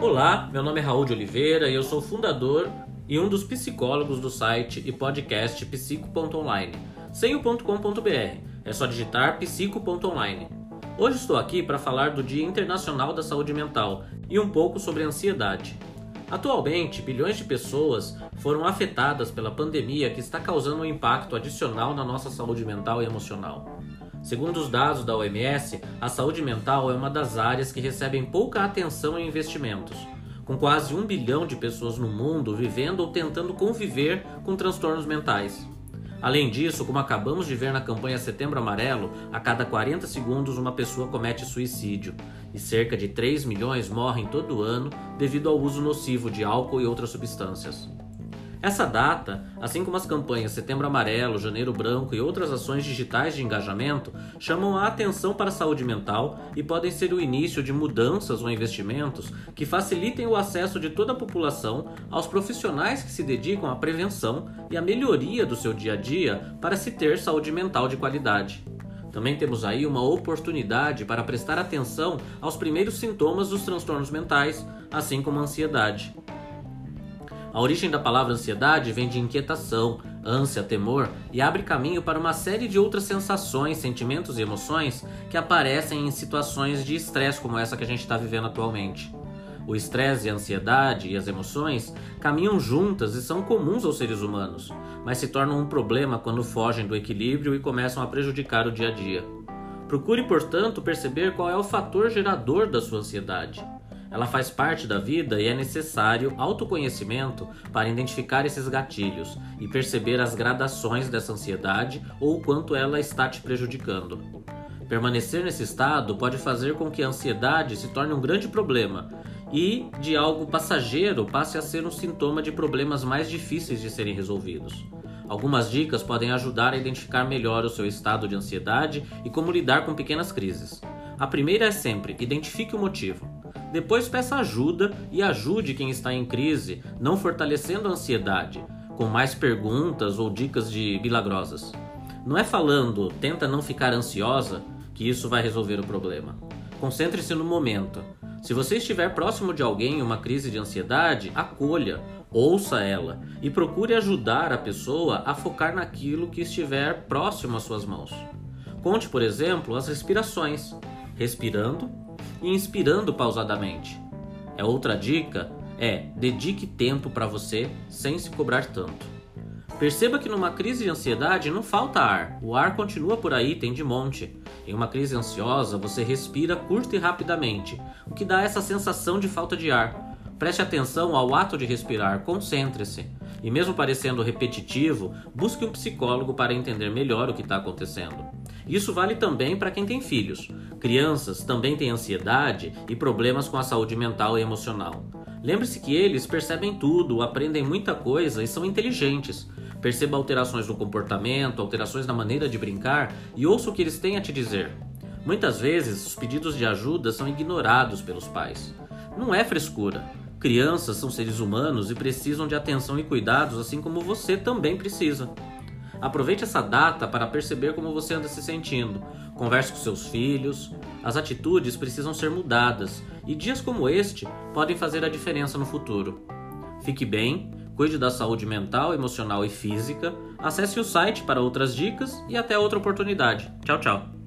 Olá, meu nome é Raul de Oliveira e eu sou fundador e um dos psicólogos do site e podcast psico.online, sem o .com.br, é só digitar psico.online. Hoje estou aqui para falar do Dia Internacional da Saúde Mental e um pouco sobre ansiedade. Atualmente, bilhões de pessoas foram afetadas pela pandemia que está causando um impacto adicional na nossa saúde mental e emocional. Segundo os dados da OMS, a saúde mental é uma das áreas que recebem pouca atenção em investimentos, com quase um bilhão de pessoas no mundo vivendo ou tentando conviver com transtornos mentais. Além disso, como acabamos de ver na campanha Setembro Amarelo, a cada 40 segundos uma pessoa comete suicídio e cerca de 3 milhões morrem todo ano devido ao uso nocivo de álcool e outras substâncias. Essa data, assim como as campanhas Setembro Amarelo, Janeiro Branco e outras ações digitais de engajamento, chamam a atenção para a saúde mental e podem ser o início de mudanças ou investimentos que facilitem o acesso de toda a população aos profissionais que se dedicam à prevenção e à melhoria do seu dia a dia para se ter saúde mental de qualidade. Também temos aí uma oportunidade para prestar atenção aos primeiros sintomas dos transtornos mentais, assim como a ansiedade. A origem da palavra ansiedade vem de inquietação, ânsia, temor e abre caminho para uma série de outras sensações, sentimentos e emoções que aparecem em situações de estresse como essa que a gente está vivendo atualmente. O estresse, a ansiedade e as emoções caminham juntas e são comuns aos seres humanos, mas se tornam um problema quando fogem do equilíbrio e começam a prejudicar o dia a dia. Procure, portanto, perceber qual é o fator gerador da sua ansiedade. Ela faz parte da vida e é necessário autoconhecimento para identificar esses gatilhos e perceber as gradações dessa ansiedade ou o quanto ela está te prejudicando. Permanecer nesse estado pode fazer com que a ansiedade se torne um grande problema e, de algo passageiro, passe a ser um sintoma de problemas mais difíceis de serem resolvidos. Algumas dicas podem ajudar a identificar melhor o seu estado de ansiedade e como lidar com pequenas crises. A primeira é sempre identifique o motivo. Depois peça ajuda e ajude quem está em crise, não fortalecendo a ansiedade, com mais perguntas ou dicas de milagrosas. Não é falando, tenta não ficar ansiosa, que isso vai resolver o problema. Concentre-se no momento. Se você estiver próximo de alguém em uma crise de ansiedade, acolha, ouça ela e procure ajudar a pessoa a focar naquilo que estiver próximo às suas mãos. Conte, por exemplo, as respirações, respirando e inspirando pausadamente. É outra dica é dedique tempo para você sem se cobrar tanto. Perceba que numa crise de ansiedade não falta ar, o ar continua por aí, tem de monte. Em uma crise ansiosa, você respira curto e rapidamente, o que dá essa sensação de falta de ar. Preste atenção ao ato de respirar, concentre-se. E mesmo parecendo repetitivo, busque um psicólogo para entender melhor o que está acontecendo. Isso vale também para quem tem filhos. Crianças também têm ansiedade e problemas com a saúde mental e emocional. Lembre-se que eles percebem tudo, aprendem muita coisa e são inteligentes. Perceba alterações no comportamento, alterações na maneira de brincar e ouça o que eles têm a te dizer. Muitas vezes, os pedidos de ajuda são ignorados pelos pais. Não é frescura. Crianças são seres humanos e precisam de atenção e cuidados, assim como você também precisa. Aproveite essa data para perceber como você anda se sentindo. Converse com seus filhos. As atitudes precisam ser mudadas e dias como este podem fazer a diferença no futuro. Fique bem, cuide da saúde mental, emocional e física. Acesse o site para outras dicas e até outra oportunidade. Tchau, tchau.